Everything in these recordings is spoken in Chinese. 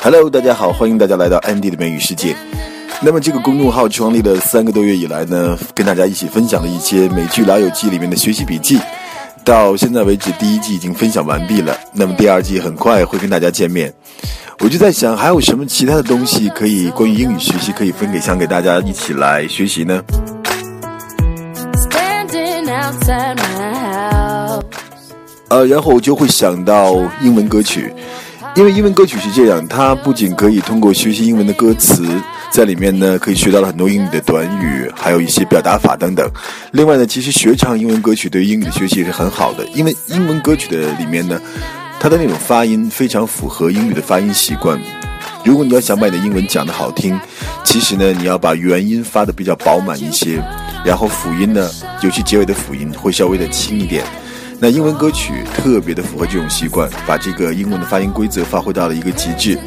Hello，大家好，欢迎大家来到 Andy 的美语世界。那么这个公众号创立了三个多月以来呢，跟大家一起分享了一些美剧《老友记》里面的学习笔记。到现在为止，第一季已经分享完毕了。那么第二季很快会跟大家见面。我就在想，还有什么其他的东西可以关于英语学习可以分给想给大家一起来学习呢？呃，然后我就会想到英文歌曲。因为英文歌曲是这样，它不仅可以通过学习英文的歌词，在里面呢可以学到了很多英语的短语，还有一些表达法等等。另外呢，其实学唱英文歌曲对英语的学习也是很好的，因为英文歌曲的里面呢，它的那种发音非常符合英语的发音习惯。如果你要想把你的英文讲得好听，其实呢，你要把元音发的比较饱满一些，然后辅音呢，尤其结尾的辅音会稍微的轻一点。那英文歌曲特别的符合这种习惯，把这个英文的发音规则发挥到了一个极致。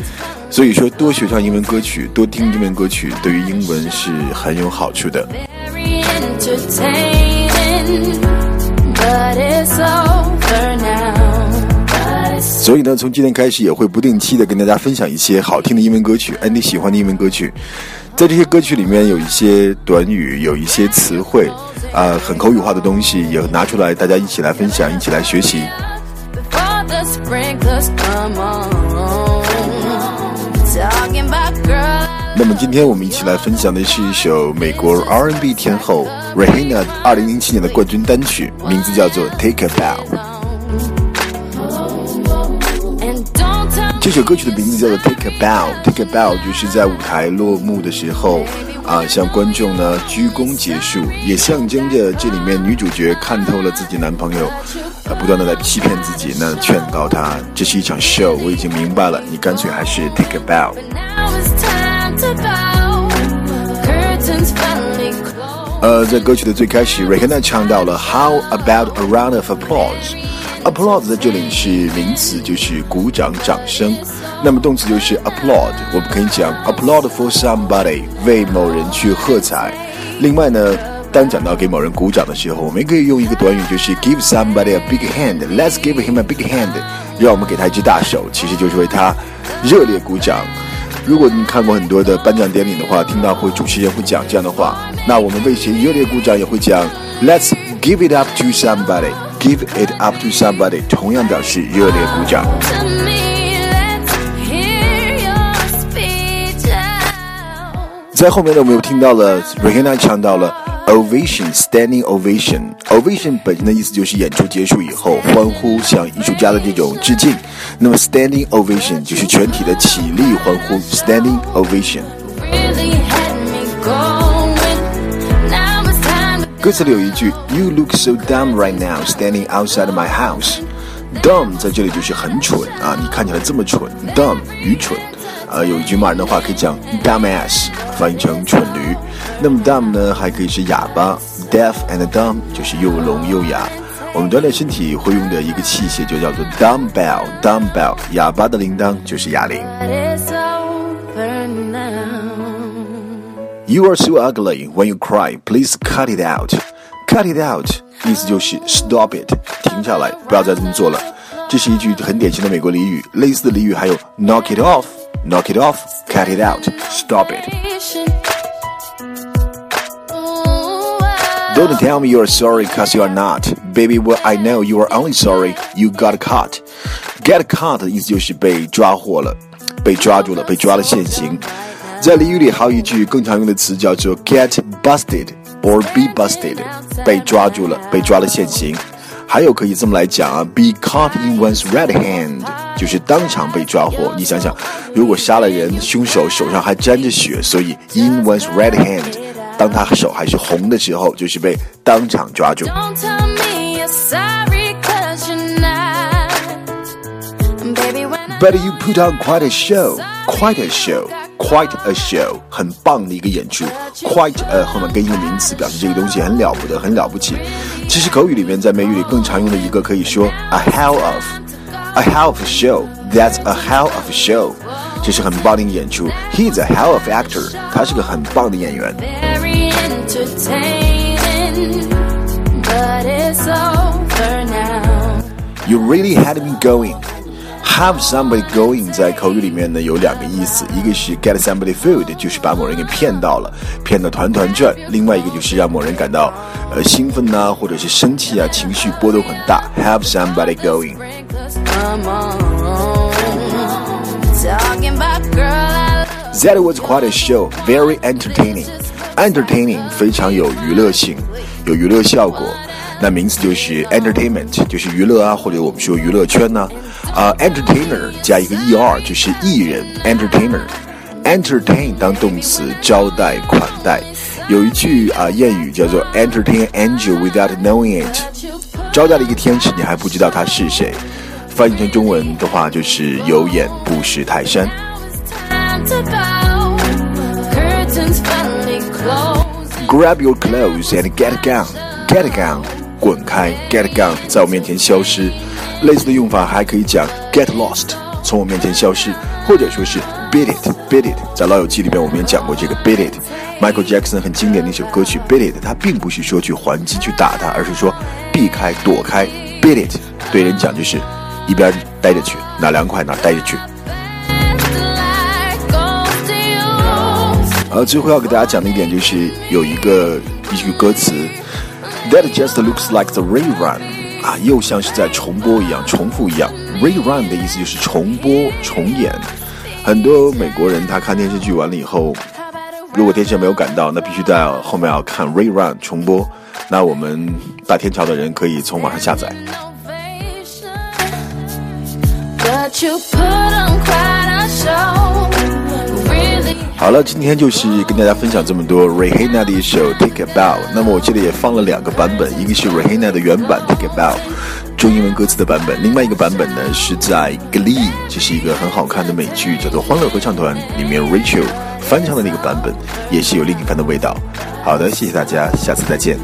所以说，多学唱英文歌曲，多听英文歌曲，对于英文是很有好处的。所以呢，从今天开始也会不定期的跟大家分享一些好听的英文歌曲，哎，你喜欢的英文歌曲。在这些歌曲里面，有一些短语，有一些词汇。啊，很口语化的东西也拿出来，大家一起来分享，一起来学习。那么今天我们一起来分享的是一首美国 R&B 天后 Rihanna 二零零七年的冠军单曲，名字叫做《Take a Bow》。这首歌曲的名字叫做《Take a Bow》，Take a Bow 就是在舞台落幕的时候。啊，向观众呢鞠躬结束，也象征着这里面女主角看透了自己男朋友，呃，不断的在欺骗自己，那劝告他这是一场 show，我已经明白了，你干脆还是 take a bow。呃，在歌曲的最开始，Rihanna 唱到了 How about a round of Applause 在这里是名词，就是鼓掌、掌声。那么动词就是 applaud，我们可以讲 applaud for somebody，为某人去喝彩。另外呢，当讲到给某人鼓掌的时候，我们也可以用一个短语，就是 give somebody a big hand。Let's give him a big hand，让我们给他一只大手，其实就是为他热烈鼓掌。如果你看过很多的颁奖典礼的话，听到会主持人会讲这样的话，那我们为谁热烈鼓掌也会讲 Let's give it up to somebody somebody，give it up to somebody，同样表示热烈鼓掌。在后面呢，我们又听到了 Rihanna 唱到了 ovation standing ovation ovation 本身的意思就是演出结束以后欢呼向艺术家的这种致敬，那么 standing ovation 就是全体的起立欢呼 standing ovation。歌词里有一句 You look so dumb right now standing outside my house。dumb 在这里就是很蠢啊，你看起来这么蠢，dumb 愚蠢。呃，有一句骂人的话可以讲 dumb ass，翻译成蠢驴。那么 dumb 呢，还可以是哑巴，deaf and dumb 就是又聋又哑。我们锻炼身体会用的一个器械就叫做 dumbbell，dumbbell，哑巴的铃铛就是哑铃。You are so ugly when you cry. Please cut it out. Cut it out，意思就是 stop it，停下来，不要再这么做了。这是一句很典型的美国俚语。类似的俚语还有 knock it off。Knock it off, cut it out, stop it. Don't tell me you're sorry cause you are not. Baby, well, I know you are only sorry you got caught. Get caught 的意思就是被抓获了，被抓住了，被抓了现行。 在俚语里还有一句更常用的词叫做 get busted or be busted，被抓住了，被抓了现行。还有可以这么来讲啊，be caught in one's red hand，就是当场被抓获。你想想，如果杀了人，凶手手上还沾着血，所以 in one's red hand，当他手还是红的时候，就是被当场抓住。But you put on quite a show, quite a show. Quite a show，很棒的一个演出。Quite a 后面跟一个名词，表示这个东西很了不得，很了不起。其实口语里面，在美语里更常用的一个可以说 a hell of，a hell of a show。That's a hell of a show，这是很棒的一个演出。He's a hell of actor，他是个很棒的演员。But it's You really had me going. Have somebody going 在口语里面呢有两个意思，一个是 get somebody food，就是把某人给骗到了，骗得团团转；另外一个就是让某人感到呃兴奋呐、啊，或者是生气啊，情绪波动很大。Have somebody going. That was quite a show, very entertaining. Entertaining 非常有娱乐性，有娱乐效果。那名词就是 entertainment，就是娱乐啊，或者我们说娱乐圈呢、啊。啊、uh,，entertainer 加一个 er 就是艺人，entertainer。entertain 当动词，招待款待。有一句啊谚语叫做 entertain angel without knowing it，招待了一个天使，你还不知道他是谁。翻译成中文的话就是有眼不识泰山。Grab your clothes and get gone, get gone，滚开，get gone，在我面前消失。类似的用法还可以讲 get lost，从我面前消失，或者说是 beat it，beat it，在《老友记》里边我们也讲过这个 beat it。Michael Jackson 很经典的一首歌曲 beat it，他并不是说去还击去打他，而是说避开躲开 beat it。对人讲就是一边待着去，哪凉快哪待着去。呃，最后要给大家讲的一点就是有一个一句歌词，That just looks like the rerun，啊，又像是在重播一样，重复一样。Rerun 的意思就是重播、重演。很多美国人他看电视剧完了以后，如果电视没有赶到，那必须在后面要看 rerun 重播。那我们大天桥的人可以从网上下载。好了，今天就是跟大家分享这么多 Rihanna 的一首 Take a Bow。那么我这里也放了两个版本，一个是 Rihanna 的原版 Take a Bow，中英文歌词的版本；另外一个版本呢是在 Glee，这是一个很好看的美剧，叫做《欢乐合唱团》里面 Rachel 翻唱的那个版本，也是有另一番的味道。好的，谢谢大家，下次再见。